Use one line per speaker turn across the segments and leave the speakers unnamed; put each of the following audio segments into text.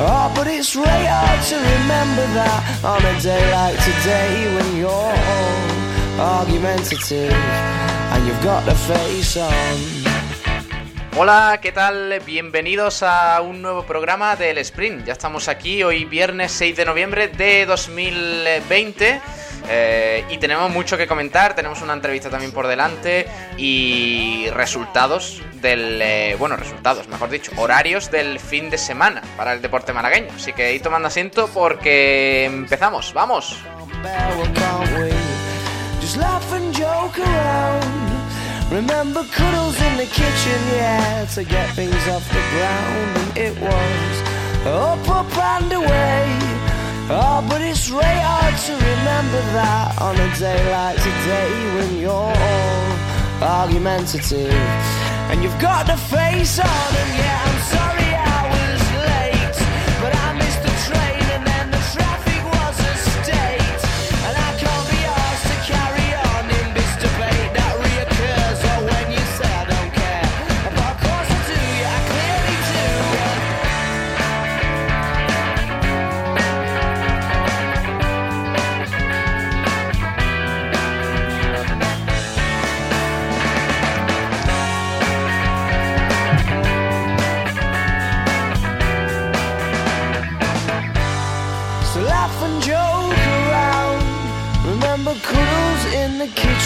Oh, but it's really hard to remember that on a day like today when you're argumentative and you've got the face on.
Hola, ¿qué tal? Bienvenidos a un nuevo programa del Sprint. Ya estamos aquí hoy viernes 6 de noviembre de 2020 eh, y tenemos mucho que comentar, tenemos una entrevista también por delante y resultados del... eh, bueno, resultados, mejor dicho, horarios del fin de semana para el deporte malagueño. Así que ahí tomando asiento porque empezamos, vamos.
Remember cuddles in the kitchen, yeah, to get things off the ground, it was up, and away. Remember that on a day like today when you're all argumentative and you've got the face on, and yeah, I'm sorry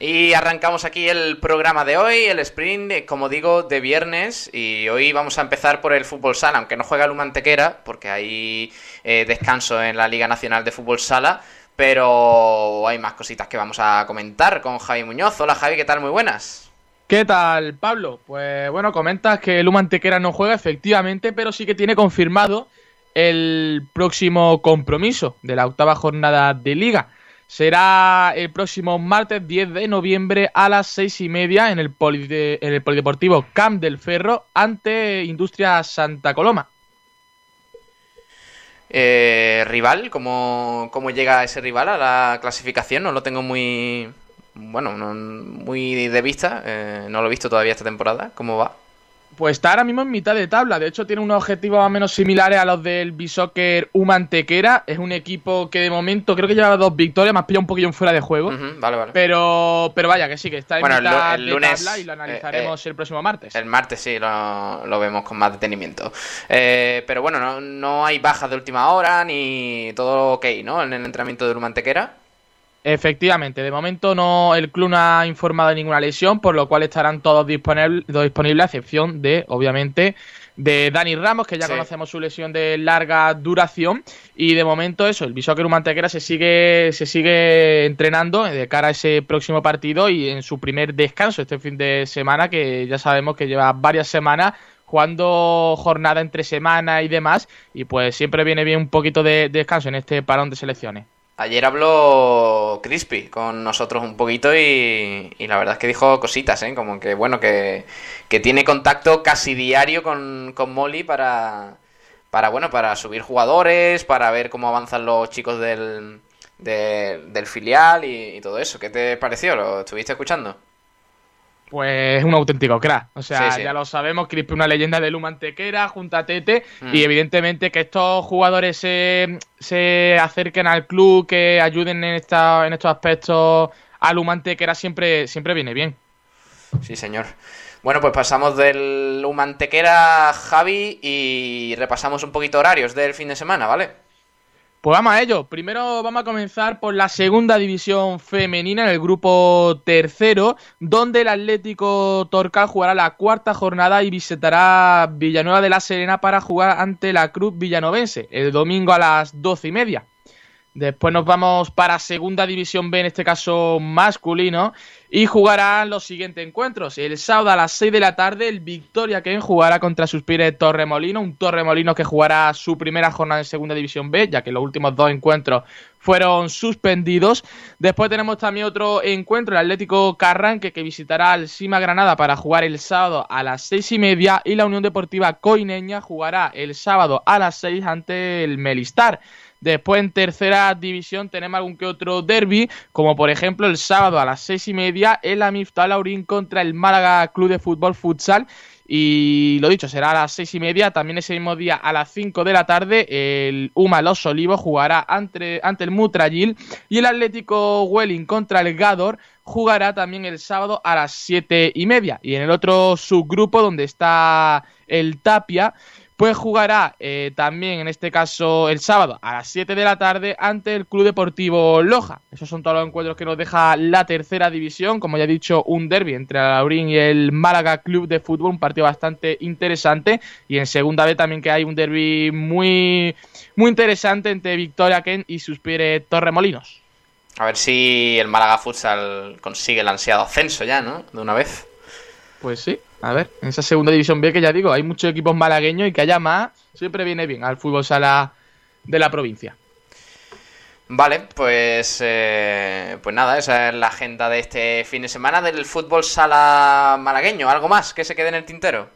Y arrancamos aquí el programa de hoy, el sprint, como digo, de viernes. Y hoy vamos a empezar por el fútbol sala, aunque no juega el Humantequera, porque hay eh, descanso en la Liga Nacional de Fútbol Sala. Pero hay más cositas que vamos a comentar con Javi Muñoz. Hola Javi, ¿qué tal? Muy buenas.
¿Qué tal, Pablo? Pues bueno, comentas que el Humantequera no juega, efectivamente, pero sí que tiene confirmado el próximo compromiso de la octava jornada de liga. Será el próximo martes 10 de noviembre a las seis y media en el, polide- en el Polideportivo Camp del Ferro ante Industria Santa Coloma.
Eh, rival, ¿cómo, ¿cómo llega ese rival a la clasificación? No lo tengo muy... Bueno, no- muy de vista. eh, no lo he visto todavía esta temporada. ¿Cómo va?
Pues está ahora mismo en mitad de tabla. De hecho, tiene unos objetivos más o menos similares a los del Bishoker Humantequera. Es un equipo que de momento creo que lleva dos victorias, más pilla un poquillo en fuera de juego.
Vale, vale.
Pero, pero vaya, que sí, que está en
Bueno,
mitad
el
de
lunes,
tabla y lo analizaremos el próximo martes.
El martes sí, lo, lo vemos con más detenimiento. Eh, pero bueno, no, no hay bajas de última hora ni todo ok, ¿no? En el entrenamiento de Mantequera.
Efectivamente, de momento no el club no ha informado de ninguna lesión, por lo cual estarán todos disponibles, a excepción de, obviamente, de Dani Ramos, que ya
Sí.
conocemos su lesión de larga duración. Y de momento eso, el Bishoker Mantequera se sigue, se sigue entrenando de cara a ese próximo partido y en su primer descanso este fin de semana, que ya sabemos que lleva varias semanas jugando jornada entre semana y demás, y pues siempre viene bien un poquito de descanso en este parón de selecciones.
Ayer habló Crispy con nosotros un poquito y, la verdad es que dijo cositas, ¿eh? Como que, bueno, que, que tiene contacto casi diario con, con Molly para, para, bueno, para subir jugadores, para ver cómo avanzan los chicos del, de- del filial y, y todo eso. ¿Qué te pareció? ¿Lo estuviste escuchando?
Pues es un auténtico crack. O sea,
Sí, sí.
ya lo sabemos, Crispi una leyenda de Lumantequera, junto a Tete.
Mm.
Y evidentemente que estos jugadores se, se acerquen al club, que ayuden en, esta, en estos aspectos a Lumantequera siempre, siempre viene bien.
Sí, señor. Bueno, pues pasamos del Humantequera Javi y repasamos un poquito horarios del fin de semana, ¿vale?
Pues vamos a ello. Primero vamos a comenzar por la segunda división femenina en el grupo tercero, donde el Atlético Torcal jugará la cuarta jornada y visitará Villanueva de la Serena para jugar ante la Cruz Villanovense el domingo a las doce y media. Después nos vamos para Segunda División B, en este caso masculino, y jugarán los siguientes encuentros. El sábado a las 6 de la tarde, el Victoria Ken jugará contra Suspire Torremolino, un Torremolino que jugará su primera jornada en Segunda División B, ya que los últimos dos encuentros fueron suspendidos. Después tenemos también otro encuentro, el Atlético Carranque, que visitará al Sima Granada para jugar el sábado a las seis y media, y la Unión Deportiva Coineña jugará el sábado a las 6 ante el Melistar. Después en tercera división tenemos algún que otro derby, como por ejemplo el sábado a las seis y media el Amiftad Laurín contra el Málaga Club de Fútbol Futsal. Y lo dicho, será a las seis y media. También ese mismo día a las 5 de la tarde, el Uma Los Olivos jugará ante, ante el Mutrayil. Y el Atlético Welling contra el Gador jugará también el sábado a las siete y media. Y en el otro subgrupo, donde está el Tapia, pues jugará eh, también en este caso el sábado a las 7 de la tarde ante el Club Deportivo Loja. Esos son todos los encuentros que nos deja la tercera división. Como ya he dicho, un derby entre el Laurín y el Málaga Club de Fútbol, un partido bastante interesante. Y en segunda vez también que hay un derby muy, muy interesante entre Victoria Ken y Suspire Torremolinos.
A ver si el Málaga Futsal consigue el ansiado ascenso ya, ¿no? De una vez.
Pues sí, a ver, en esa segunda división B que ya digo, hay muchos equipos malagueños y que haya más siempre viene bien al fútbol sala de la provincia.
Vale, pues, eh, pues nada, esa es la agenda de este fin de semana del fútbol sala malagueño. ¿Algo más que se quede en el tintero?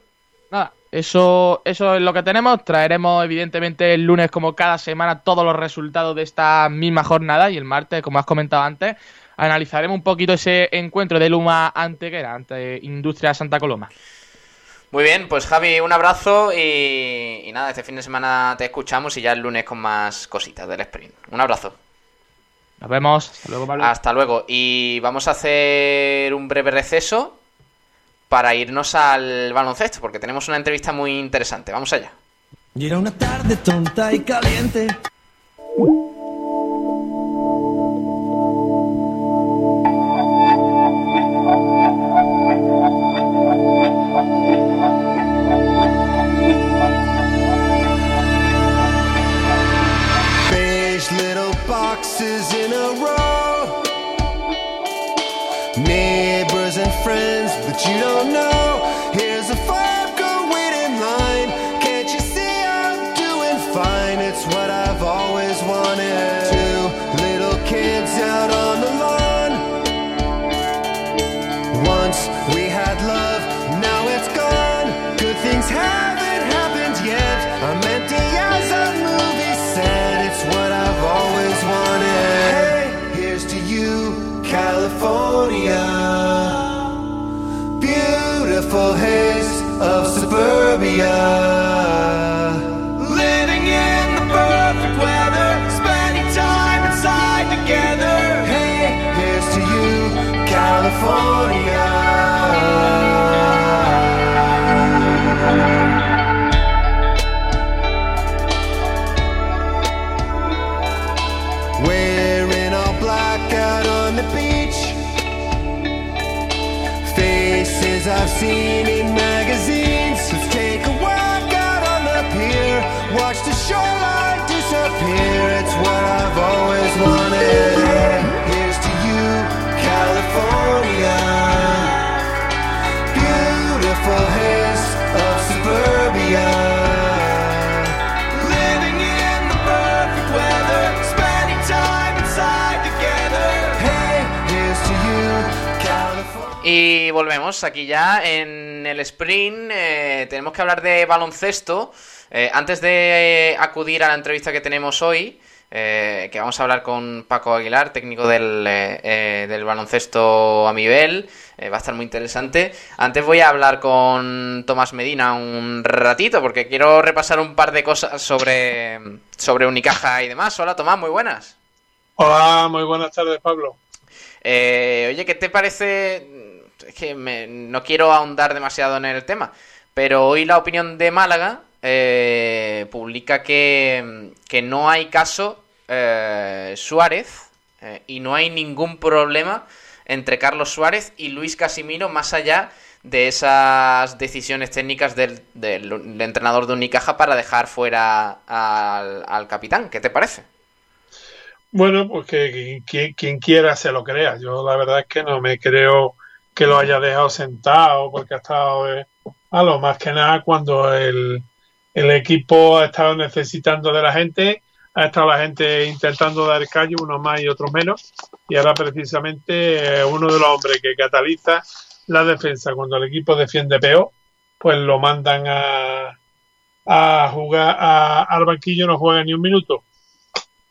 Nada, eso, eso es lo que tenemos. Traeremos, evidentemente, el lunes, como cada semana, todos los resultados de esta misma jornada. Y el martes, como has comentado antes, analizaremos un poquito ese encuentro de Luma Antequera, ante Industria Santa Coloma.
Muy bien, pues Javi, un abrazo y, nada, este fin de semana te escuchamos y ya el lunes con más cositas del sprint. Un abrazo.
Nos vemos. Hasta luego, Pablo.
Hasta luego. Y vamos a hacer un breve receso para irnos al baloncesto, porque tenemos una entrevista muy interesante. Vamos allá.
Y era una tarde tonta y caliente. exes in a row. Neighbors and friends, that you don't know. Here's a fun beautiful haze of suburbia. Living in the perfect weather, spending time inside together. Hey, here's to you, California.
Y volvemos aquí ya en el sprint. Eh, tenemos que hablar de baloncesto. Eh, antes de acudir a la entrevista que tenemos hoy, eh, que vamos a hablar con Paco Aguilar, técnico del, del baloncesto a nivel. va a estar muy interesante. Antes voy a hablar con Tomás Medina un ratito, porque quiero repasar un par de cosas sobre, sobre Unicaja y demás. Hola Tomás, muy buenas.
Hola, muy buenas tardes, Pablo.
oye, ¿qué te parece que no quiero ahondar demasiado en el tema, pero hoy la opinión de Málaga eh, publica que, no hay caso eh, Suárez eh, y no hay ningún problema entre Carlos Suárez y Luis Casimiro más allá de esas decisiones técnicas del, entrenador de Unicaja para dejar fuera al, capitán. ¿Qué te parece?
Bueno, pues que, quien quiera se lo crea. Yo la verdad es que no me creo que lo haya dejado sentado porque ha estado eh, a lo más que nada cuando el, el equipo ha estado necesitando de la gente, ha estado la gente intentando dar callo, unos más y otros menos, y ahora precisamente eh, uno de los hombres que cataliza la defensa cuando el equipo defiende peor, pues lo mandan a, a jugar al banquillo, no juega ni un minuto.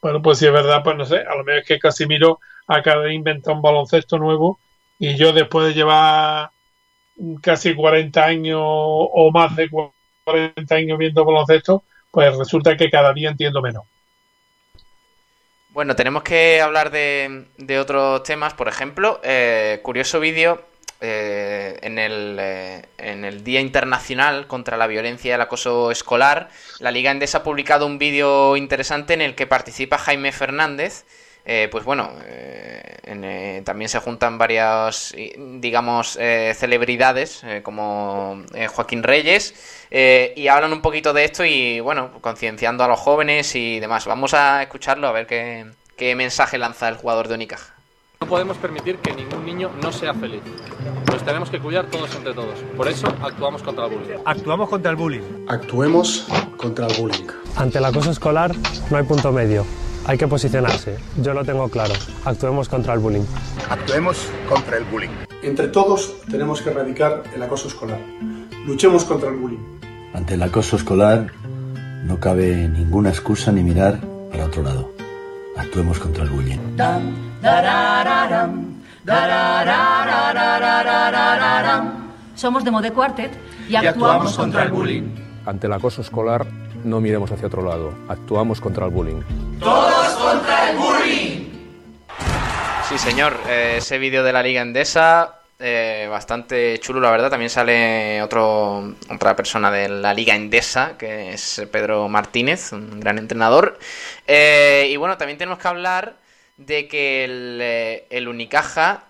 Bueno, pues si es verdad, pues no sé, a lo mejor es que Casimiro acaba de inventar un baloncesto nuevo y yo después de llevar casi 40 años o más de 40 años viendo baloncesto, pues resulta que cada día entiendo menos.
Bueno, tenemos que hablar de, otros temas, por ejemplo, eh, curioso vídeo eh, en, el, eh, en el Día Internacional contra la Violencia y el Acoso Escolar, la Liga Endesa ha publicado un vídeo interesante en el que participa Jaime Fernández. Eh, pues bueno, también se juntan varias, digamos, celebridades como Joaquín Reyes y hablan un poquito de esto y bueno, concienciando a los jóvenes y demás. Vamos a escucharlo a ver qué, qué mensaje lanza el jugador de Unicaja.
No podemos permitir que ningún niño no sea feliz. Nos tenemos que cuidar todos entre todos. Por eso actuamos contra el bullying.
Actuamos contra el bullying.
Actuemos contra el bullying.
Ante el acoso escolar no hay punto medio. Hay que posicionarse. Yo lo tengo claro. Actuemos contra el bullying.
Actuemos contra el bullying.
Entre todos tenemos que erradicar el acoso escolar. Luchemos contra el bullying.
Ante el acoso escolar no cabe ninguna excusa ni mirar para otro lado. Actuemos contra el bullying.
Somos de Mode Quartet y actuamos contra el bullying.
Ante el acoso escolar, no miremos hacia otro lado. Actuamos contra el bullying.
¡Todos contra el bullying!
Sí, señor. Eh, ese vídeo de la Liga Endesa, eh, bastante chulo, la verdad. También sale otro, otra persona de la Liga Endesa, que es Pedro Martínez, un gran entrenador. Eh, y bueno, también tenemos que hablar de que el, el Unicaja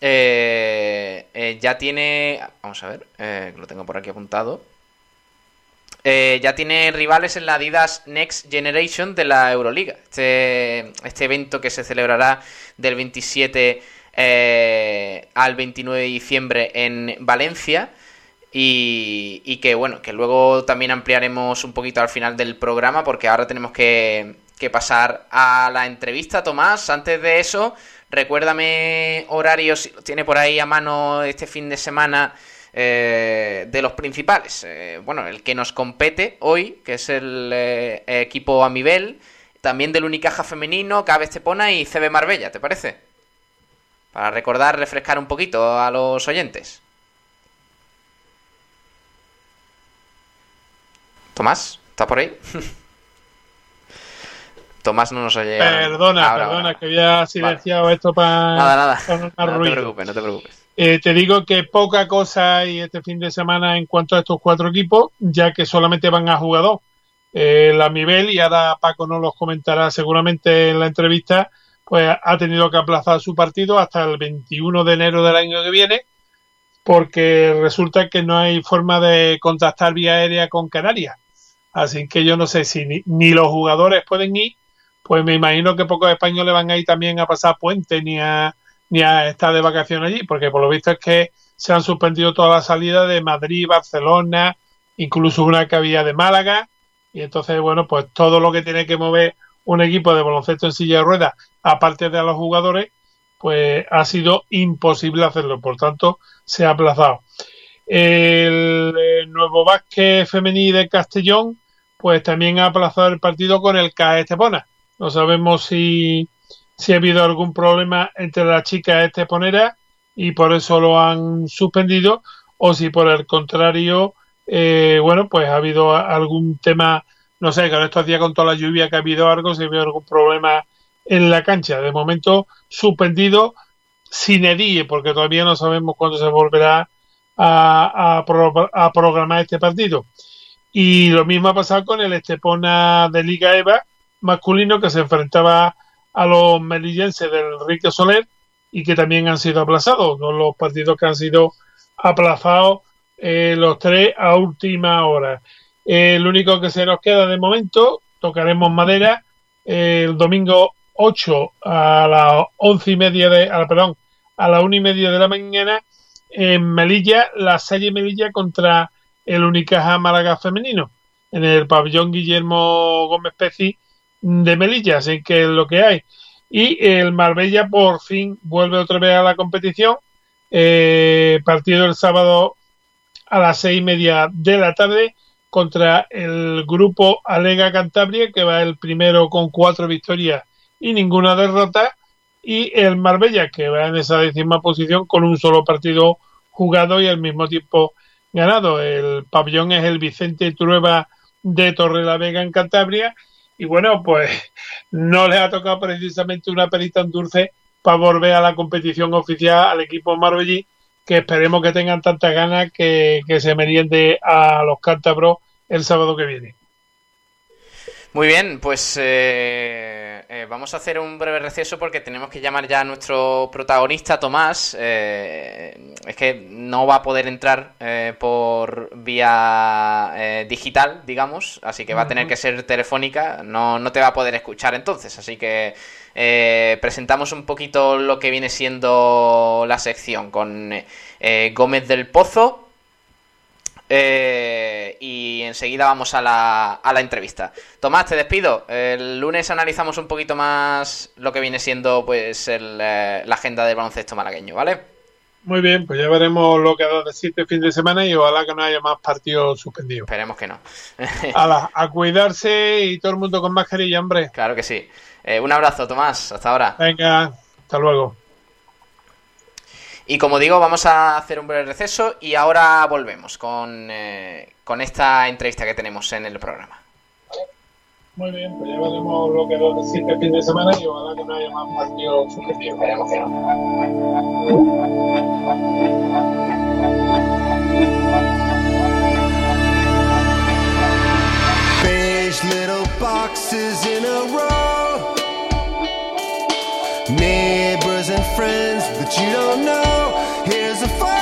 eh, eh, ya tiene. Vamos a ver, lo tengo por aquí apuntado. Ya tiene rivales en la Adidas Next Generation de la Euroliga. Este, este evento que se celebrará del 27 al 29 de diciembre en Valencia. Y, y, que bueno, que luego también ampliaremos un poquito al final del programa porque ahora tenemos que, pasar a la entrevista, Tomás. Antes de eso, recuérdame horarios, si tiene por ahí a mano este fin de semana, eh, de los principales. Eh, bueno, el que nos compete hoy, que es el eh, equipo Amibel, también del Unicaja femenino, Cabe Estepona y CB Marbella, ¿te parece? Para recordar, refrescar un poquito a los oyentes. Tomás, ¿está por ahí? Tomás no nos oye.
Perdona, perdona, que había silenciado esto para.
Nada, nada. no te preocupes, no te preocupes.
Eh, te digo que poca cosa hay este fin de semana en cuanto a estos cuatro equipos, ya que solamente van a jugar dos. Eh, la Mibel, y ahora Paco nos los comentará seguramente en la entrevista, pues ha tenido que aplazar su partido hasta el 21 de enero del año que viene, porque resulta que no hay forma de contactar vía aérea con Canarias. Así que yo no sé si ni los jugadores pueden ir pues me imagino que pocos españoles van a ir también a pasar puente ni a, ni a estar de vacaciones allí, porque por lo visto es que se han suspendido todas las salidas de Madrid, Barcelona, incluso una que había de Málaga, y entonces, bueno, pues todo lo que tiene que mover un equipo de baloncesto en silla de ruedas, aparte de a los jugadores, pues ha sido imposible hacerlo, por tanto, se ha aplazado. El, nuevo básquet femení de Castellón, pues también ha aplazado el partido con el CAE Estepona. No sabemos si, si ha habido algún problema entre las chicas esteponeras y por eso lo han suspendido o si por el contrario, eh, bueno, pues ha habido algún tema, no sé, con estos días con toda la lluvia que ha habido algo, si ha habido algún problema en la cancha. De momento suspendido sin edie, porque todavía no sabemos cuándo se volverá a, a, programar este partido. Y lo mismo ha pasado con el Estepona de Liga EVA, masculino que se enfrentaba a los melillenses del Enrique Soler y que también han sido aplazados, son los partidos que han sido aplazados eh, los tres a última hora. El único que se nos queda de momento, tocaremos madera, el domingo 8 a las once y media de, a, perdón, a la una y media de la mañana en Melilla, la Salle Melilla contra el Unicaja Málaga femenino, en el pabellón Guillermo Gómez Peci de Melilla, así que es lo que hay. Y el Marbella por fin vuelve otra vez a la competición. Eh, partido el sábado a las seis y media de la tarde contra el grupo Alega Cantabria, que va el primero con cuatro victorias y ninguna derrota, y el Marbella, que va en esa décima posición con un solo partido jugado y al mismo tiempo ganado. El pabellón es el Vicente Trueba de Torrelavega en Cantabria y bueno, pues no le ha tocado precisamente una perita en dulce para volver a la competición oficial al equipo marbellí, que esperemos que tengan tantas ganas que, que se meriende a los cántabros el sábado que viene.
Muy bien, pues eh, eh, vamos a hacer un breve receso porque tenemos que llamar ya a nuestro protagonista, Tomás. Eh, es que no va a poder entrar por vía digital, digamos, así que va a tener que ser telefónica, no, no te va a poder escuchar entonces, así que presentamos un poquito lo que viene siendo la sección con Gómez del Pozo, eh, y enseguida vamos a la, a la entrevista. Tomás, te despido. El lunes analizamos un poquito más lo que viene siendo pues el, eh, la agenda del baloncesto malagueño, ¿vale?
Muy bien, pues ya veremos lo que ha dado de este fin de semana y ojalá que no haya más partidos suspendidos.
Esperemos que no.
a, a cuidarse y todo el mundo con mascarilla, hombre.
Claro que sí. Eh, un abrazo, Tomás. Hasta ahora.
Venga, hasta luego.
Y como digo, vamos a hacer un breve receso y ahora volvemos con, eh, con esta entrevista que tenemos en el programa.
Muy bien, pues ya veremos lo que nos decir este fin de semana y ojalá que no haya más partidos sujetivos. Esperemos que
Beige little boxes in a row. Neighbors and friends that you don't know. Here's a fucker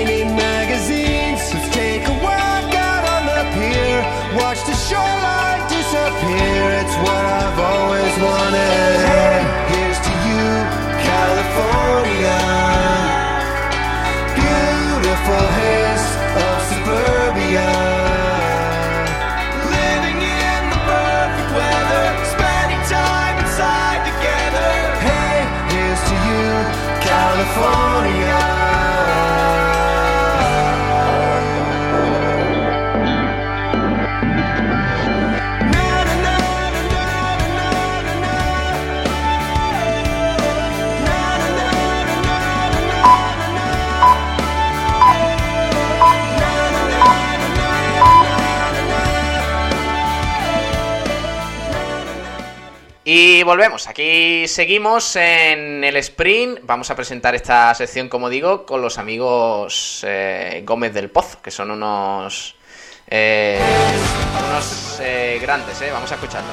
shoreline disappear. It's what I've always wanted. Here's to you, California. Beautiful haze of suburbia. Living in the perfect weather, spending time inside together. Hey, here's to you, California.
Volvemos, aquí seguimos en el sprint. Vamos a presentar esta sección, como digo, con los amigos eh, Gómez del Pozo, que son unos, eh, unos eh, grandes, ¿eh? Vamos a escucharlo.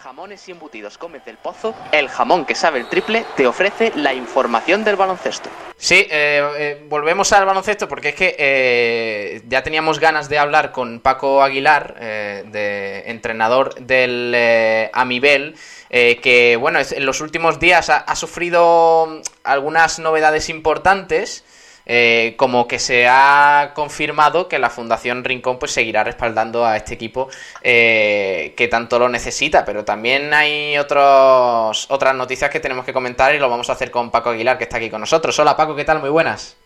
Jamones y embutidos Gómez del Pozo, el jamón que sabe el triple, te ofrece la información del baloncesto. Sí, eh, volvemos al baloncesto porque es que ya teníamos ganas de hablar con Paco Aguilar, de entrenador del Amibel, que bueno, en los últimos días ha sufrido algunas novedades importantes. Eh, como que se ha confirmado que la Fundación Rincón pues seguirá respaldando a este equipo eh, que tanto lo necesita, pero también hay otros, otras noticias que tenemos que comentar y lo vamos a hacer con Paco Aguilar que está aquí con nosotros. Hola Paco, ¿qué tal? Muy buenas.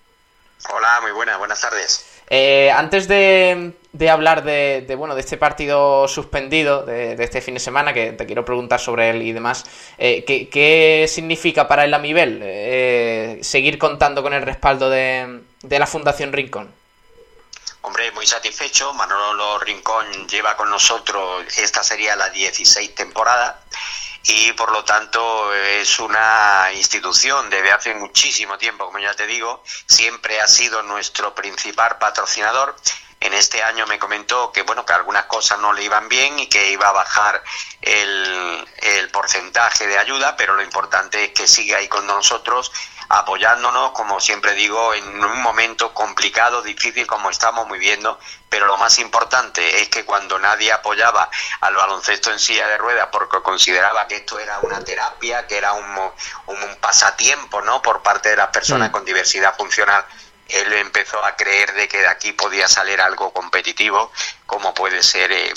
Hola, muy buenas, buenas tardes.
Eh, antes de, hablar de, bueno, de este partido suspendido de, este fin de semana, que te quiero preguntar sobre él y demás, eh, ¿qué, significa para el Amibel eh, seguir contando con el respaldo de, la Fundación Rincón?
Hombre, muy satisfecho. Manolo Rincón lleva con nosotros, esta sería la 16 temporada y por lo tanto es una institución desde hace muchísimo tiempo, como ya te digo, siempre ha sido nuestro principal patrocinador. En este año me comentó que bueno que algunas cosas no le iban bien y que iba a bajar el, el porcentaje de ayuda, pero lo importante es que sigue ahí con nosotros apoyándonos, como siempre digo, en un momento complicado, difícil como estamos viviendo, pero lo más importante es que cuando nadie apoyaba al baloncesto en silla de ruedas porque consideraba que esto era una terapia, que era un, un, pasatiempo, ¿no? Por parte de las personas con diversidad funcional, él empezó a creer de que de aquí podía salir algo competitivo, como puede ser eh,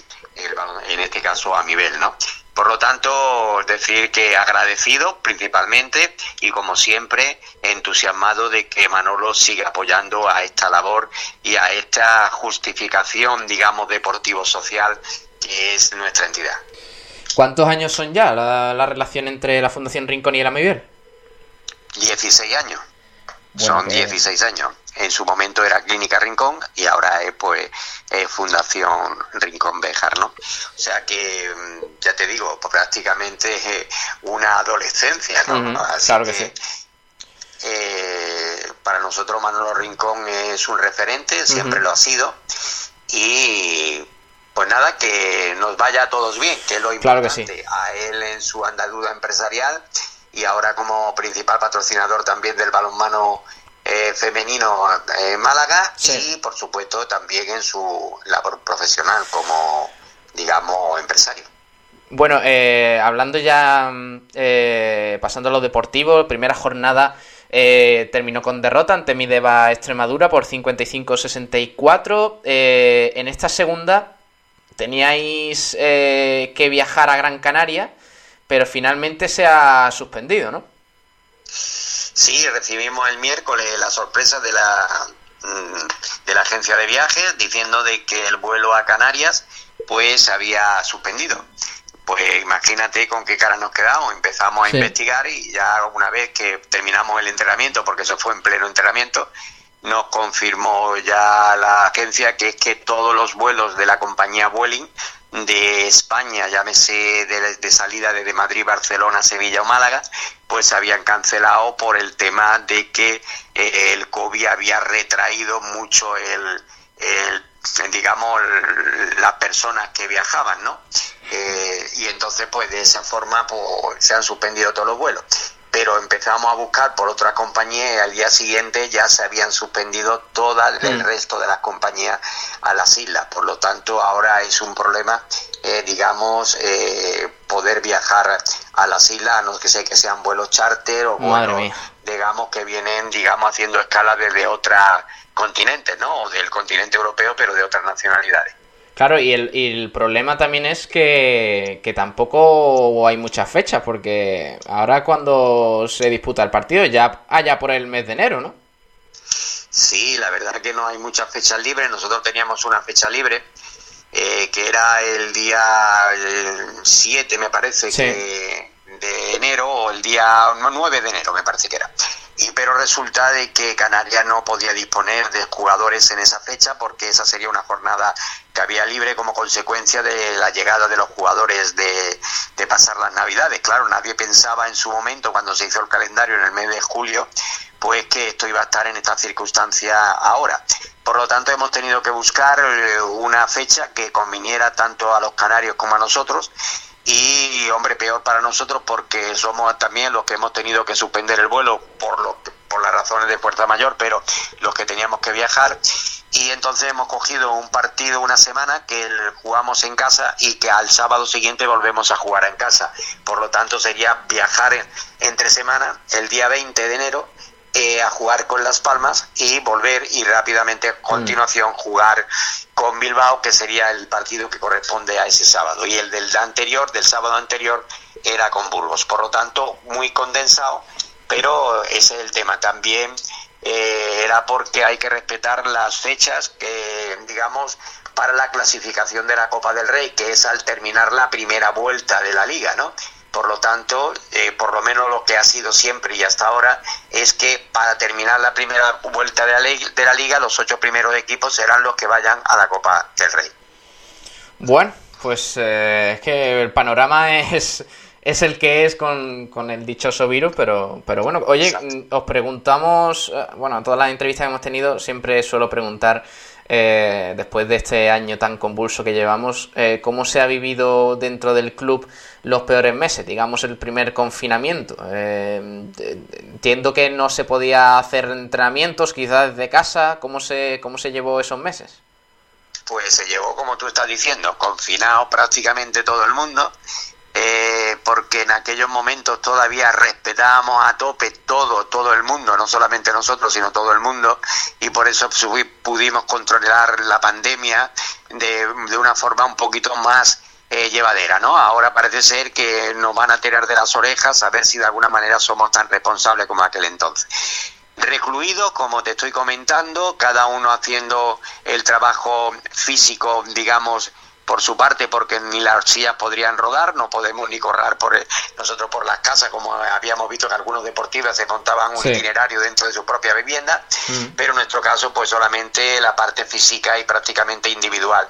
en este caso a nivel, ¿no? Por lo tanto, decir que agradecido principalmente y como siempre entusiasmado de que Manolo siga apoyando a esta labor y a esta justificación, digamos, deportivo-social que es nuestra entidad.
¿Cuántos años son ya la, relación entre la Fundación Rincón y el Amivier?
16 años. son 16 años en su momento era Clínica Rincón y ahora es pues Fundación Rincón Béjar, ¿no? O sea que mm, ya te digo, pues, prácticamente una adolescencia, ¿no?
claro que, sí.
Eh, para nosotros Manolo Rincón es un referente, siempre lo ha sido y pues nada, que nos vaya a todos bien, que es lo importante. A él en su andadura empresarial y ahora como principal patrocinador también del balonmano eh, femenino en eh, Málaga y por supuesto también en su labor profesional como digamos empresario.
Bueno, eh, hablando ya, pasando a lo deportivo, primera jornada terminó con derrota ante Mideva Extremadura por 55-64. en esta segunda teníais que viajar a Gran Canaria, pero finalmente se ha suspendido, ¿no?
Sí, recibimos el miércoles la sorpresa de la mm, de la agencia de viajes diciendo de que el vuelo a Canarias pues había suspendido. Pues imagínate con qué cara nos quedamos. Empezamos a investigar y ya una vez que terminamos el entrenamiento, porque eso fue en pleno entrenamiento, nos confirmó ya la agencia que es que todos los vuelos de la compañía Vueling de España, llámese de, de salida desde Madrid, Barcelona, Sevilla o Málaga, pues se habían cancelado por el tema de que eh, el COVID había retraído mucho el, digamos, las personas que viajaban, ¿no? Eh, y entonces, pues de esa forma, pues se han suspendido todos los vuelos pero empezamos a buscar por otra compañía y al día siguiente ya se habían suspendido todo el mm. resto de las compañías a las islas. Por lo tanto, ahora es un problema, eh, digamos, eh, poder viajar a las islas, a no que sé que sean vuelos charter o vuelos, digamos, que vienen, digamos, haciendo escala desde otros continentes, ¿no? O del continente europeo, pero de otras nacionalidades.
Claro, y el, el problema también es que, tampoco hay muchas fechas, porque ahora cuando se disputa el partido, ya allá por el mes de enero, ¿no?
Sí, la verdad es que no hay muchas fechas libres. Nosotros teníamos una fecha libre, eh, que era el día 7, me parece, que, de enero, o el día 9 de enero, me parece que era y pero resulta de que Canarias no podía disponer de jugadores en esa fecha porque esa sería una jornada que había libre como consecuencia de la llegada de los jugadores de, de pasar las navidades. Claro, nadie pensaba en su momento cuando se hizo el calendario en el mes de julio pues que esto iba a estar en esta circunstancia ahora. Por lo tanto, hemos tenido que buscar eh, una fecha que conviniera tanto a los canarios como a nosotros y hombre peor para nosotros porque somos también los que hemos tenido que suspender el vuelo por lo por las razones de fuerza mayor pero los que teníamos que viajar. Y entonces hemos cogido un partido una semana que jugamos en casa y que al sábado siguiente volvemos a jugar en casa. Por lo tanto sería viajar entre semana el día 20 de enero eh, a jugar con Las Palmas y volver y rápidamente a continuación jugar con Bilbao, que sería el partido que corresponde a ese sábado. Y el del anterior, del sábado anterior, era con Burgos. Por lo tanto, muy condensado, pero ese es el tema. También eh, era porque hay que respetar las fechas que, digamos, para la clasificación de la Copa del Rey, que es al terminar la primera vuelta de la liga, ¿no? Por lo tanto, eh, por lo menos lo que ha sido siempre y hasta ahora es que para terminar la primera vuelta de la, de la liga, los ocho primeros equipos serán los que vayan a la Copa del Rey.
Bueno, pues eh, es que el panorama es, es el que es con, con, el dichoso virus, pero, pero bueno, oye, Exacto. os preguntamos, eh, bueno, todas las entrevistas que hemos tenido siempre suelo preguntar eh, después de este año tan convulso que llevamos, eh, cómo se ha vivido dentro del club los peores meses, digamos el primer confinamiento. Eh, entiendo que no se podía hacer entrenamientos, quizás desde casa, ¿cómo se, cómo se llevó esos meses?
Pues se llevó, como tú estás diciendo, confinado prácticamente todo el mundo eh, porque en aquellos momentos todavía respetábamos a tope todo, todo el mundo, no solamente nosotros, sino todo el mundo, y por eso pudimos controlar la pandemia de, de una forma un poquito más eh, llevadera, ¿no? Ahora parece ser que nos van a tirar de las orejas a ver si de alguna manera somos tan responsables como aquel entonces recluidos, como te estoy comentando, cada uno haciendo el trabajo físico, digamos, por su parte porque ni las sillas podrían rodar, no podemos ni correr por nosotros por las casas como habíamos visto que algunos deportivos se montaban un sí. itinerario dentro de su propia vivienda, mm. pero en nuestro caso pues solamente la parte física y prácticamente individual.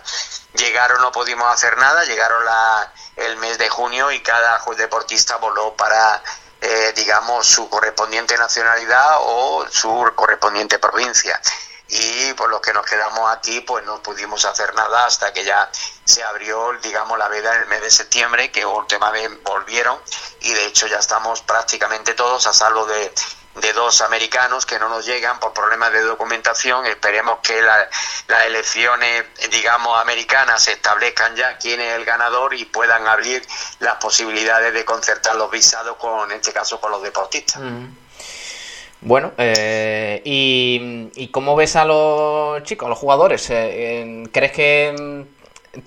Llegaron, no pudimos hacer nada, llegaron la, el mes de junio y cada deportista voló para eh, digamos su correspondiente nacionalidad o su correspondiente provincia y por los que nos quedamos aquí pues no pudimos hacer nada hasta que ya se abrió digamos la veda en el mes de septiembre que última vez volvieron y de hecho ya estamos prácticamente todos a salvo de, de dos americanos que no nos llegan por problemas de documentación esperemos que la, las elecciones digamos americanas se establezcan ya quién es el ganador y puedan abrir las posibilidades de concertar los visados con en este caso con los deportistas
mm. Bueno, eh, y, cómo ves a los chicos, a los jugadores? Eh, ¿Crees que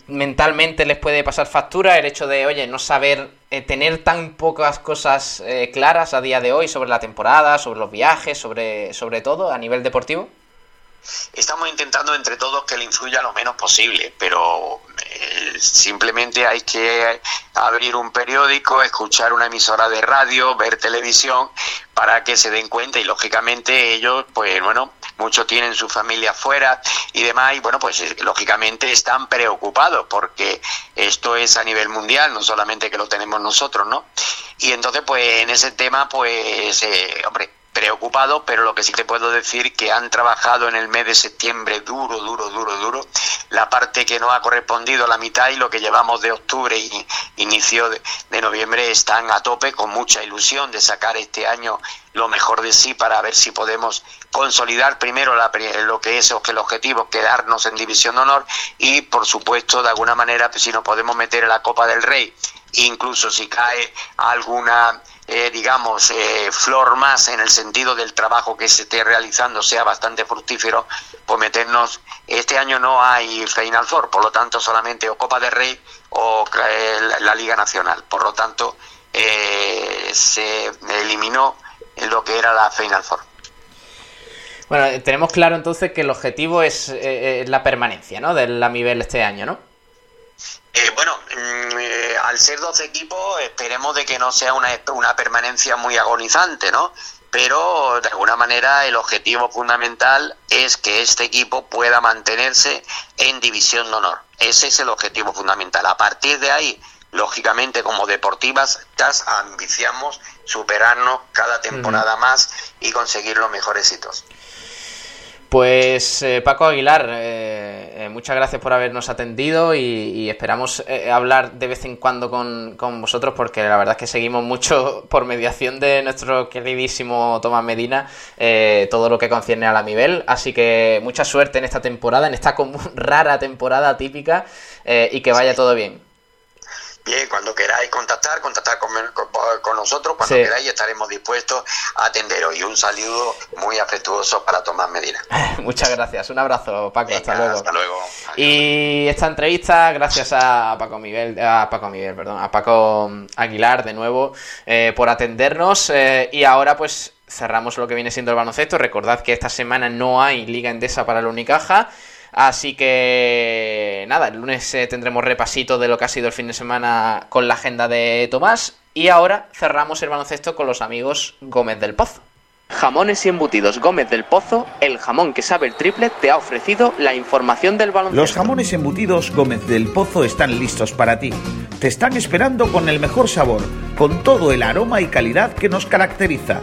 mentalmente les puede pasar factura el hecho de, oye, no saber eh, tener tan pocas cosas eh, claras a día de hoy sobre la temporada, sobre los viajes, sobre, sobre todo a nivel deportivo?
Estamos intentando entre todos que le influya lo menos posible, pero eh, simplemente hay que abrir un periódico, escuchar una emisora de radio, ver televisión para que se den cuenta y lógicamente ellos, pues bueno, muchos tienen su familia fuera y demás y bueno, pues eh, lógicamente están preocupados porque esto es a nivel mundial, no solamente que lo tenemos nosotros, ¿no? Y entonces pues en ese tema pues, eh, hombre, preocupado, pero lo que sí te puedo decir que han trabajado en el mes de septiembre duro, duro, duro, duro. La parte que no ha correspondido a la mitad y lo que llevamos de octubre y inicio de, noviembre están a tope con mucha ilusión de sacar este año lo mejor de sí para ver si podemos consolidar primero la, lo que es el objetivo, quedarnos en División de Honor y por supuesto de alguna manera pues, si nos podemos meter en la Copa del Rey incluso si cae alguna eh, digamos, eh, flor más en el sentido del trabajo que se esté realizando sea bastante fructífero, pues meternos, este año no hay Final Four, por lo tanto solamente o Copa de Rey o eh, la Liga Nacional, por lo tanto eh, se eliminó lo que era la Final Four.
Bueno, tenemos claro entonces que el objetivo es la permanencia, ¿no? Del Amibel este año, ¿no?
Eh, bueno, eh, al ser 12 equipos, esperemos de que no sea una, una permanencia muy agonizante, ¿no? Pero de alguna manera el objetivo fundamental es que este equipo pueda mantenerse en división de honor. Ese es el objetivo fundamental. A partir de ahí, lógicamente como deportivas, ambiciamos superarnos cada temporada mm. más y conseguir los mejores hitos.
Pues eh, Paco Aguilar, eh, muchas gracias por habernos atendido y, esperamos eh, hablar de vez en cuando con, vosotros porque la verdad es que seguimos mucho por mediación de nuestro queridísimo Tomás Medina eh, todo lo que concierne a la nivel. Así que mucha suerte en esta temporada, en esta rara temporada típica y que vaya todo bien.
Bien, cuando queráis contactar, contactar con, con, nosotros, cuando queráis estaremos dispuestos a atenderos. Y un saludo muy afectuoso para Tomás Medina.
Muchas gracias, un abrazo Paco, hasta luego.
Hasta luego.
Y esta entrevista, gracias a Paco Miguel, a Paco Miguel, perdón, a Paco Aguilar de nuevo eh, por atendernos. Eh, y ahora pues cerramos lo que viene siendo el baloncesto. Recordad que esta semana no hay Liga Endesa para la Unicaja. Así que nada, el lunes eh, tendremos repasito de lo que ha sido el fin de semana con la agenda de Tomás. Y ahora cerramos el baloncesto con los amigos Gómez del Pozo. Jamones y embutidos Gómez del Pozo, el jamón que sabe el triple, te ha ofrecido la información del baloncesto.
Los jamones embutidos Gómez del Pozo están listos para ti. Te están esperando con el mejor sabor, con todo el aroma y calidad que nos caracteriza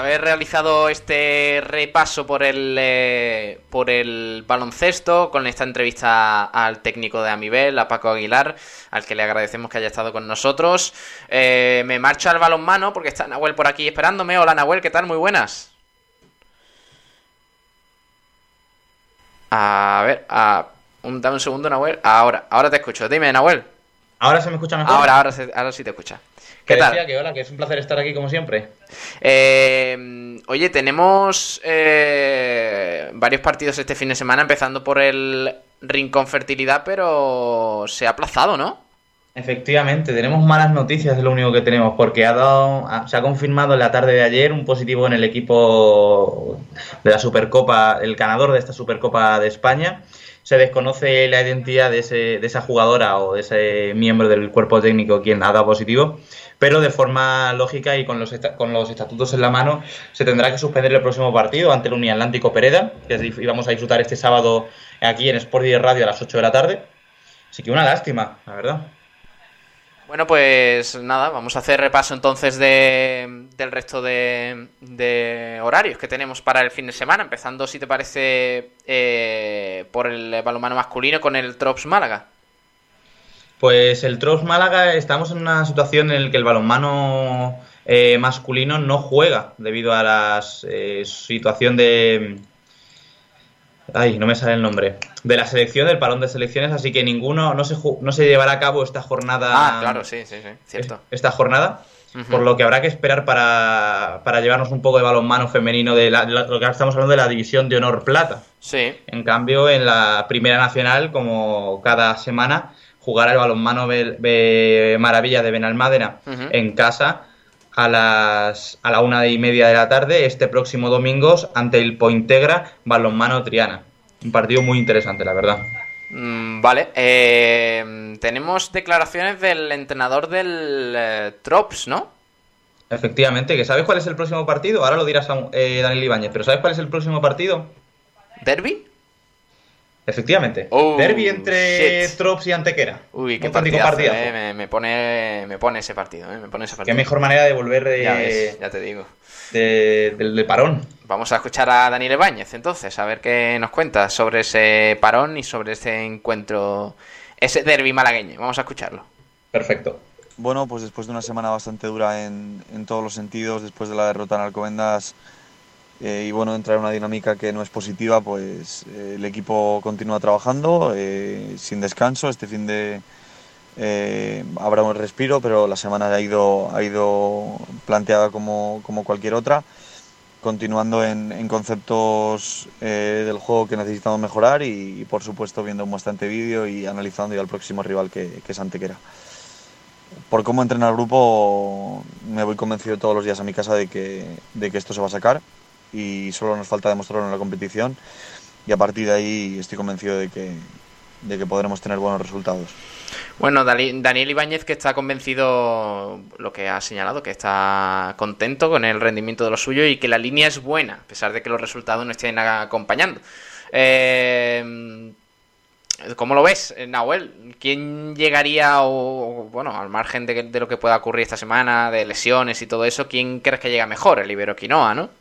Haber realizado este repaso por el, eh, por el baloncesto, con esta entrevista al técnico de Amibel, a Paco Aguilar, al que le agradecemos que haya estado con nosotros, eh, me marcho al balonmano porque está Nahuel por aquí esperándome. Hola Nahuel, ¿qué tal? Muy buenas. A ver, a, un, dame un segundo, Nahuel. Ahora, ahora te escucho. Dime, Nahuel.
¿Ahora se me escucha mejor?
Ahora, ahora, ahora sí te escucha. ¿Qué tal?
que hola, que es un placer estar aquí como siempre.
Eh, oye, tenemos eh, varios partidos este fin de semana, empezando por el Rincón Fertilidad, pero se ha aplazado, ¿no?
Efectivamente, tenemos malas noticias, es lo único que tenemos, porque ha dado, se ha confirmado en la tarde de ayer un positivo en el equipo de la Supercopa, el ganador de esta Supercopa de España. Se desconoce la identidad de, ese, de esa jugadora o de ese miembro del cuerpo técnico quien ha dado positivo pero de forma lógica y con los, con los estatutos en la mano se tendrá que suspender el próximo partido ante el Uniatlántico Pereda, que íbamos a disfrutar este sábado aquí en Sport y Radio a las 8 de la tarde. Así que una lástima, la verdad.
Bueno, pues nada, vamos a hacer repaso entonces de, del resto de, horarios que tenemos para el fin de semana, empezando, si te parece, eh, por el balonmano masculino con el Trops Málaga.
Pues el Trops Málaga estamos en una situación en la que el balonmano eh, masculino no juega debido a la eh, situación de... Ay, no me sale el nombre. De la selección, del parón de selecciones, así que ninguno, no se, no se llevará a cabo esta jornada.
Ah, claro, sí, sí, sí, cierto.
Esta jornada. Por lo que habrá que esperar para, para llevarnos un poco de balonmano femenino de lo que estamos hablando de la división de honor plata.
Sí.
En cambio, en la primera nacional, como cada semana, jugar al balonmano Maravilla de Benalmádena en casa a las a la una y media de la tarde este próximo domingo ante el Pointegra Balonmano Triana. Un partido muy interesante, la verdad.
Mm, vale, eh, tenemos declaraciones del entrenador del eh, Trops, ¿no?
Efectivamente, que ¿sabes cuál es el próximo partido? Ahora lo dirás a eh, Daniel Ibáñez, pero ¿sabes cuál es el próximo partido?
¿Derby?
Efectivamente. Oh, Derby entre Trops y Antequera.
Uy, qué partido. Eh, me, pone, me pone ese partido. Eh, me pone ese partido.
Qué mejor manera de volver de.
Ya, te digo.
del, parón.
Vamos a escuchar a Daniel Ebáñez entonces, a ver qué nos cuenta sobre ese parón y sobre ese encuentro, ese derby malagueño. Vamos a escucharlo.
Perfecto.
Bueno, pues después de una semana bastante dura en, en todos los sentidos, después de la derrota en Alcobendas, eh, y bueno, entrar en una dinámica que no es positiva, pues eh, el equipo continúa trabajando eh, sin descanso. Este fin de habrá un respiro, pero la semana ha ido, ha ido planteada como, como cualquier otra, continuando en, en conceptos del juego que necesitamos mejorar y, por supuesto viendo un bastante vídeo y analizando ya el próximo rival que, que es Antequera por cómo entrena el grupo, me voy convencido todos los días a mi casa de que, de que esto se va a sacar y solo nos falta demostrarlo en la competición y a partir de ahí estoy convencido de que, de que podremos tener buenos resultados.
Bueno, Daniel Ibáñez que está convencido, lo que ha señalado, que está contento con el rendimiento de lo suyo y que la línea es buena, a pesar de que los resultados no estén acompañando. Eh, ¿Cómo lo ves, Nahuel? ¿Quién llegaría, o, bueno, al margen de, de, lo que pueda ocurrir esta semana, de lesiones y todo eso, quién crees que llega mejor? El Ibero Quinoa, ¿no?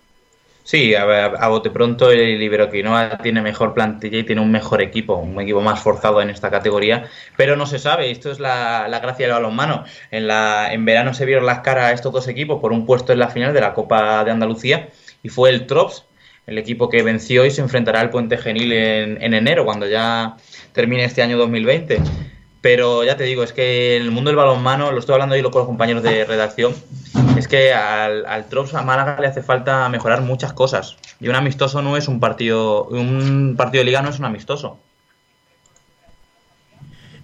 Sí, a, bote pronto el Iberoquinoa tiene mejor plantilla y tiene un mejor equipo, un equipo más forzado en esta categoría, pero no se sabe, esto es la, la gracia del balonmano. En, la, en verano se vieron las caras a estos dos equipos por un puesto en la final de la Copa de Andalucía y fue el Trops, el equipo que venció y se enfrentará al Puente Genil en, en enero, cuando ya termine este año 2020. Pero ya te digo, es que en el mundo del balonmano, lo estoy hablando ahí con los compañeros de redacción, es que al, al Trops a Málaga le hace falta mejorar muchas cosas. Y un amistoso no es un partido, un partido de liga no es un amistoso.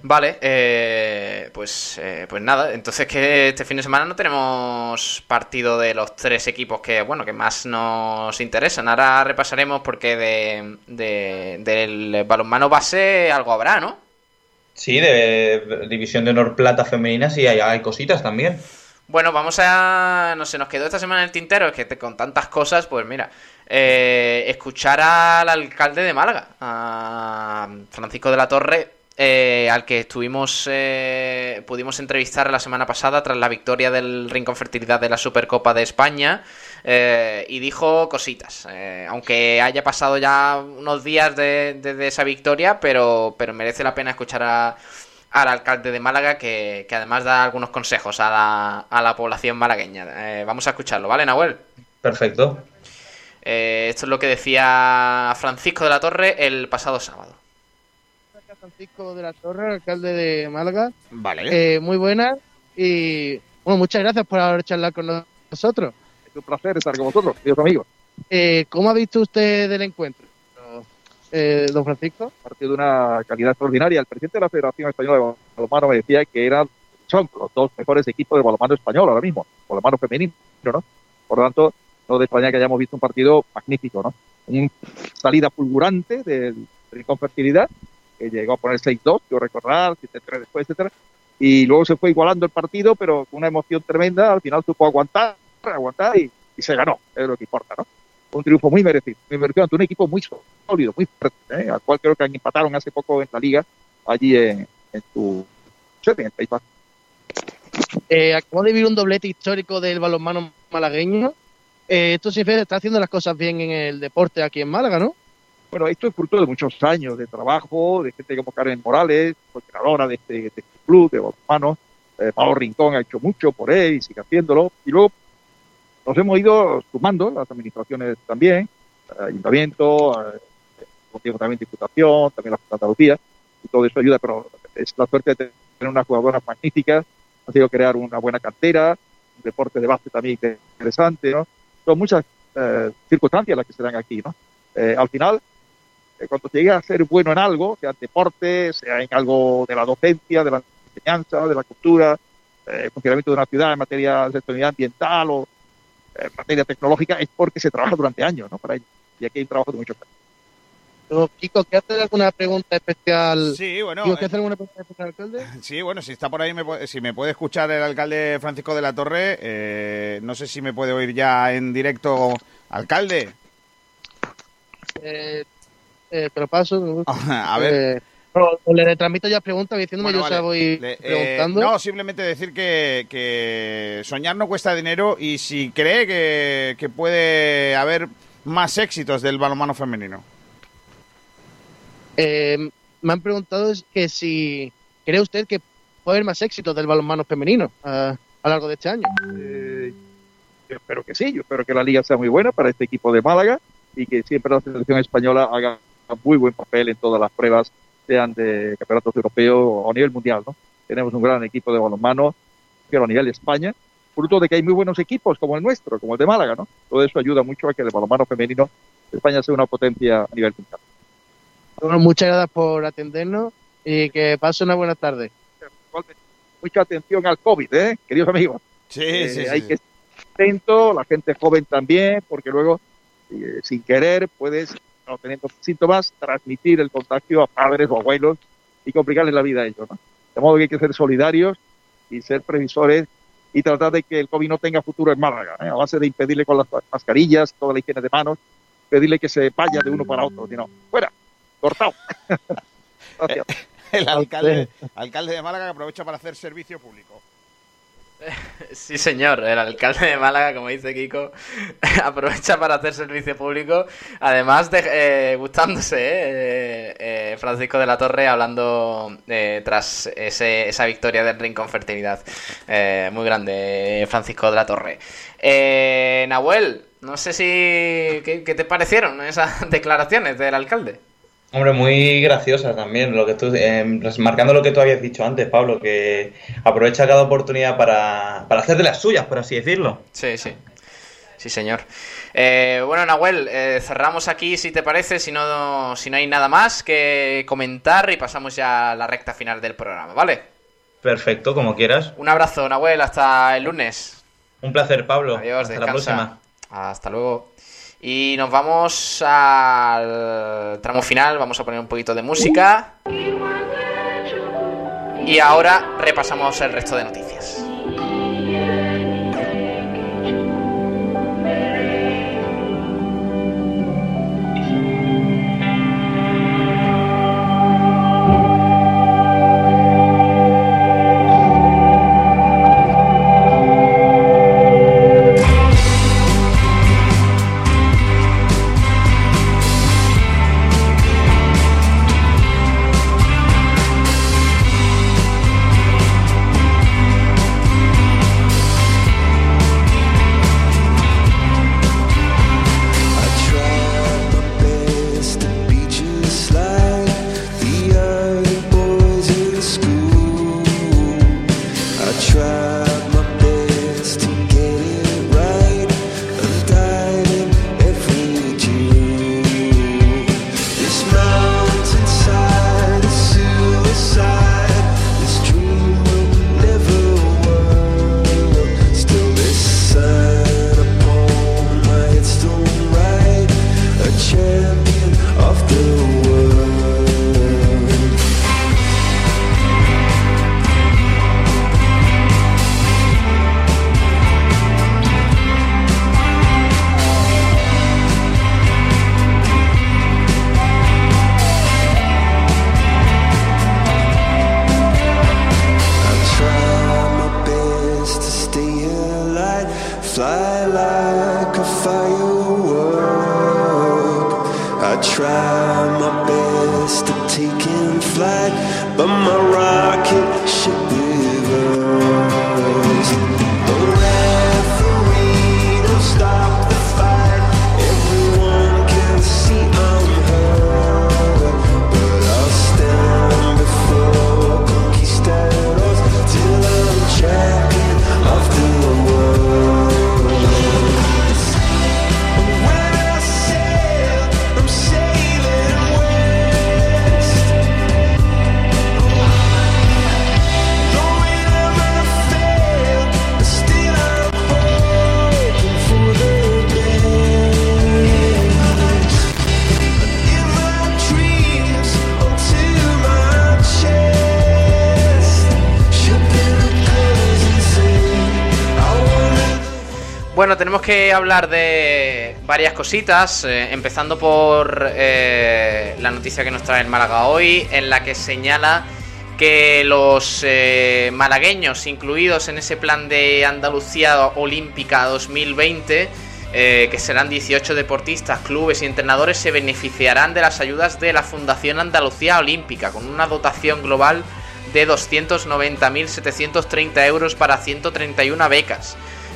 Vale, eh, pues, eh, pues nada, entonces que este fin de semana no tenemos partido de los tres equipos que, bueno, que más nos interesan. Ahora repasaremos porque de, del balonmano base algo habrá, ¿no?
Sí, de División de Honor Plata Femenina sí hay, cositas también.
Bueno, vamos a. No sé, nos quedó esta semana en el tintero, es que con tantas cosas, pues mira. Eh, escuchar al alcalde de Málaga, a Francisco de la Torre, eh, al que estuvimos. Eh, pudimos entrevistar la semana pasada tras la victoria del Rincón Fertilidad de la Supercopa de España. Eh, y dijo cositas. Eh, aunque haya pasado ya unos días de, de, de esa victoria, pero, pero merece la pena escuchar a al alcalde de Málaga, que, que, además da algunos consejos a la, a la población malagueña. Eh, vamos a escucharlo, ¿vale, Nahuel?
Perfecto.
Eh, esto es lo que decía Francisco de la Torre el pasado sábado.
Francisco de la Torre, alcalde de Málaga.
Vale.
Eh, muy buenas y bueno, muchas gracias por haber charlado con nosotros.
Un placer estar con vosotros, queridos amigos.
Eh, ¿Cómo ha visto usted del encuentro? Eh, don Francisco.
Partido de una calidad extraordinaria. El presidente de la Federación Española de Balonmano me decía que eran, son los dos mejores equipos de balonmano español ahora mismo, balonmano femenino, ¿no? Por lo tanto, no de España que hayamos visto un partido magnífico, ¿no? Una salida fulgurante del Rincón Fertilidad, que llegó a poner 6-2, quiero recordar, 7-3 después, etcétera, y luego se fue igualando el partido, pero con una emoción tremenda, al final supo aguantar, aguantar y, y se ganó, es lo que importa, ¿no? un triunfo muy merecido, muy merecido ante un equipo muy sólido, muy fuerte, ¿eh? al cual creo que empataron hace poco en la liga, allí en, en tu en el País Vasco.
Eh, acabo de vivir un doblete histórico del balonmano malagueño. Eh, esto que está haciendo las cosas bien en el deporte aquí en Málaga, ¿no?
Bueno, esto es fruto de muchos años de trabajo, de gente como Karen Morales, coordinadora de este, de este club de balonmano. Eh, Pablo Rincón ha hecho mucho por él y sigue haciéndolo. Y luego nos hemos ido sumando, las administraciones también, ayuntamiento, eh, también diputación, también la Andalucía, y todo eso ayuda, pero es la suerte de tener unas jugadoras magníficas, ha sido crear una buena cantera, un deporte de base también interesante, ¿no? Son muchas eh, circunstancias las que se dan aquí, ¿no? Eh, al final, eh, cuando llega a ser bueno en algo, sea en deporte, sea en algo de la docencia, de la enseñanza, de la cultura, el funcionamiento de una ciudad en materia de sostenibilidad ambiental o en materia tecnológica es porque se trabaja durante años, ¿no? Para ello. Y aquí hay un trabajo de muchos años.
Kiko, ¿qué hace alguna pregunta especial?
Sí, bueno.
¿Qué hace alguna pregunta especial, alcalde?
Sí, bueno, si está por ahí, me puede, si me puede escuchar el alcalde Francisco de la Torre, eh, no sé si me puede oír ya en directo, alcalde.
Eh, eh, te lo paso.
A ver.
Eh, pero le retransmito ya preguntas diciéndome
Bueno,
yo
vale.
se la voy
Le- eh,
preguntando.
no, simplemente decir que, que soñar no cuesta dinero y si cree que, que puede haber más éxitos del balonmano femenino.
Eh, me han preguntado es que si cree usted que puede haber más éxitos del balonmano femenino ah, a lo largo de este año.
Eh, Yo espero que sí, yo espero que la liga sea muy buena para este equipo de Málaga y que siempre la selección española haga muy buen papel en todas las pruebas, sean de campeonatos europeos o a nivel mundial, ¿no? Tenemos un gran equipo de balonmano, pero a nivel de España, fruto de que hay muy buenos equipos como el nuestro, como el de Málaga, ¿no? Todo eso ayuda mucho a que el balonmano femenino de España sea una potencia a nivel mundial.
Bueno, muchas gracias por atendernos y que pase una buena tarde.
Mucha atención al COVID, ¿eh? Queridos amigos.
Sí,
Eh,
sí,
hay
sí.
que estar atento, la gente joven también, porque luego, eh, sin querer, puedes, no teniendo síntomas, transmitir el contagio a padres o abuelos y complicarles la vida a ellos. ¿no? De modo que hay que ser solidarios y ser previsores y tratar de que el COVID no tenga futuro en Málaga, ¿eh? a base de impedirle con las mascarillas, toda la higiene de manos, pedirle que se vaya de uno para otro, sino fuera, cortado. Gracias.
El alcalde, alcalde de Málaga que aprovecha para hacer servicio público.
Sí, señor, el alcalde de Málaga, como dice Kiko, aprovecha para hacer servicio público, además de eh, gustándose, eh, eh, Francisco de la Torre hablando eh, tras ese- esa victoria del Rincón Fertilidad. Eh, muy grande, Francisco de la Torre. Eh, Nahuel, no sé si... ¿qué, qué te parecieron esas declaraciones del alcalde?
Hombre, muy graciosa también, lo que tú, eh, marcando lo que tú habías dicho antes, Pablo, que aprovecha cada oportunidad para, para hacer de las suyas, por así decirlo.
Sí, sí. Sí, señor. Eh, bueno, Nahuel, eh, cerramos aquí si te parece, si no, si no hay nada más que comentar y pasamos ya a la recta final del programa, ¿vale?
Perfecto, como quieras.
Un abrazo, Nahuel, hasta el lunes.
Un placer, Pablo.
Adiós,
Hasta la próxima.
Hasta luego. Y nos vamos al tramo final, vamos a poner un poquito de música. Y ahora repasamos el resto de noticias. Tenemos que hablar de varias cositas, eh, empezando por eh, la noticia que nos trae el Málaga hoy, en la que señala que los eh, malagueños incluidos en ese plan de Andalucía Olímpica 2020, eh, que serán 18 deportistas, clubes y entrenadores, se beneficiarán de las ayudas de la Fundación Andalucía Olímpica, con una dotación global de 290.730 euros para 131 becas.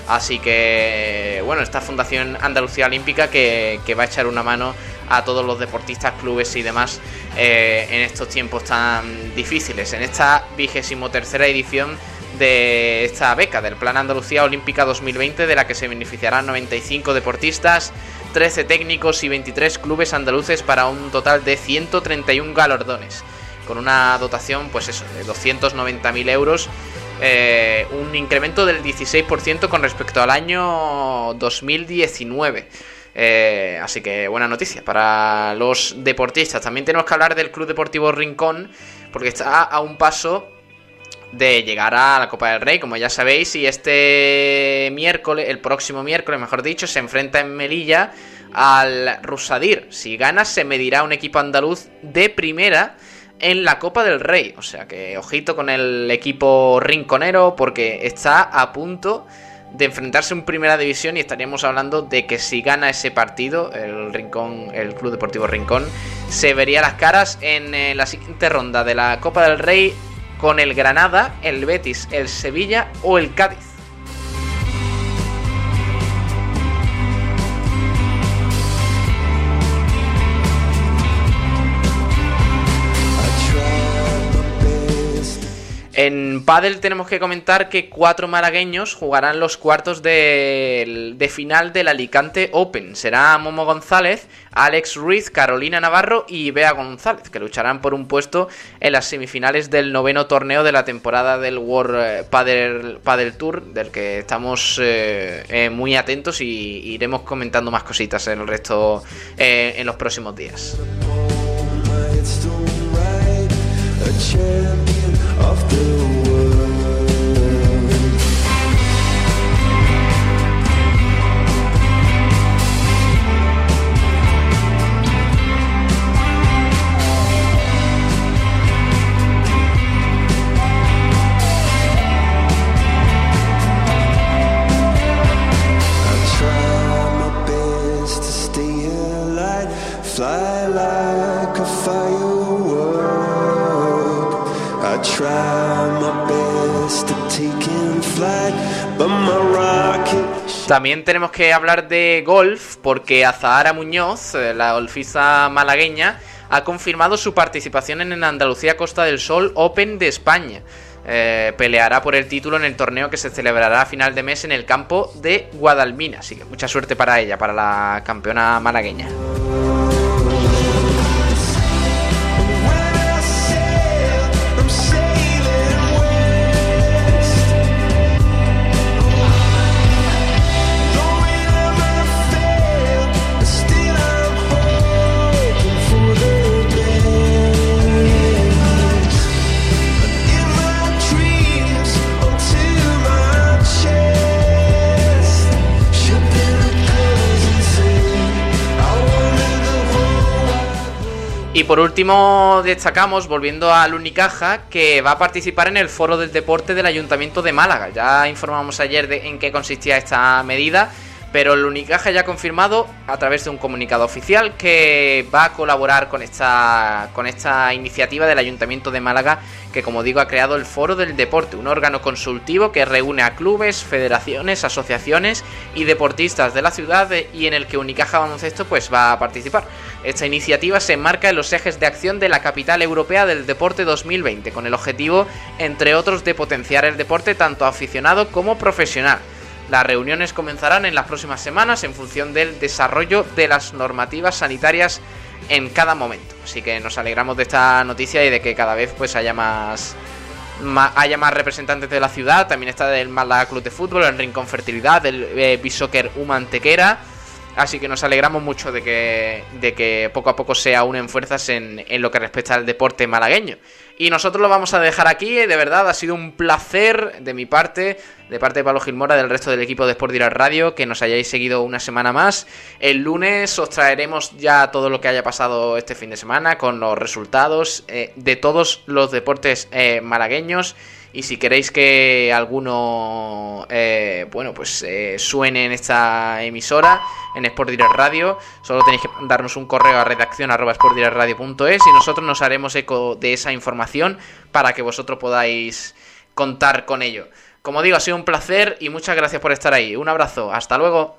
Así que, bueno, esta Fundación Andalucía Olímpica que, que va a echar una mano a todos los deportistas, clubes y demás eh, en estos tiempos tan difíciles. En esta vigésimo tercera edición de esta beca del Plan Andalucía Olímpica 2020, de la que se beneficiarán 95 deportistas, 13 técnicos y 23 clubes andaluces para un total de 131 galardones, con una dotación, pues eso, de 290.000 euros eh, un incremento del 16% con respecto al año 2019. Eh, así que buena noticia para los deportistas. También tenemos que hablar del Club Deportivo Rincón, porque está a un paso de llegar a la Copa del Rey, como ya sabéis, y este miércoles, el próximo miércoles, mejor dicho, se enfrenta en Melilla al Rusadir. Si gana, se medirá un equipo andaluz de primera en la Copa del Rey. O sea que ojito con el equipo rinconero porque está a punto de enfrentarse en primera división y estaríamos hablando de que si gana ese partido, el Rincón, el Club Deportivo Rincón, se vería las caras en eh, la siguiente ronda de la Copa del Rey con el Granada, el Betis, el Sevilla o el Cádiz. En Padel tenemos que comentar que cuatro malagueños jugarán los cuartos de, final del Alicante Open. Será Momo González, Alex Ruiz, Carolina Navarro y Bea González, que lucharán por un puesto en las semifinales del noveno torneo de la temporada del World Padel, Tour, del que estamos eh, eh, muy atentos y iremos comentando más cositas en el resto eh, en los próximos días. También tenemos que hablar de golf porque Azahara Muñoz, eh, la golfista malagueña, ha confirmado su participación en el Andalucía Costa del Sol Open de España. Eh, peleará por el título en el torneo que se celebrará a final de mes en el campo de Guadalmina. Así que mucha suerte para ella, para la campeona malagueña. Y por último destacamos, volviendo al Unicaja, que va a participar en el Foro del Deporte del Ayuntamiento de Málaga. Ya informamos ayer de en qué consistía esta medida pero el Unicaja ya ha confirmado a través de un comunicado oficial que va a colaborar con esta, con esta iniciativa del Ayuntamiento de Málaga que como digo ha creado el Foro del Deporte, un órgano consultivo que reúne a clubes, federaciones, asociaciones y deportistas de la ciudad y en el que Unicaja Baloncesto pues va a participar. Esta iniciativa se enmarca en los ejes de acción de la capital europea del deporte 2020 con el objetivo entre otros de potenciar el deporte tanto aficionado como profesional las reuniones comenzarán en las próximas semanas en función del desarrollo de las normativas sanitarias en cada momento. Así que nos alegramos de esta noticia y de que cada vez pues haya más, haya más representantes de la ciudad. También está del Málaga Club de Fútbol, el Rincón Fertilidad, el eh, Humantequera. Así que nos alegramos mucho de que, de que poco a poco se unen fuerzas en, en lo que respecta al deporte malagueño. Y nosotros lo vamos a dejar aquí. De verdad, ha sido un placer de mi parte, de parte de Pablo Gilmora, del resto del equipo de Sport Direct Radio, que nos hayáis seguido una semana más. El lunes os traeremos ya todo lo que haya pasado este fin de semana, con los resultados eh, de todos los deportes eh, malagueños. Y si queréis que alguno, eh, bueno, pues eh, suene en esta emisora, en Sport Direct Radio, solo tenéis que mandarnos un correo a redacción y nosotros nos haremos eco de esa información para que vosotros podáis contar con ello. Como digo, ha sido un placer y muchas gracias por estar ahí. Un abrazo, hasta luego.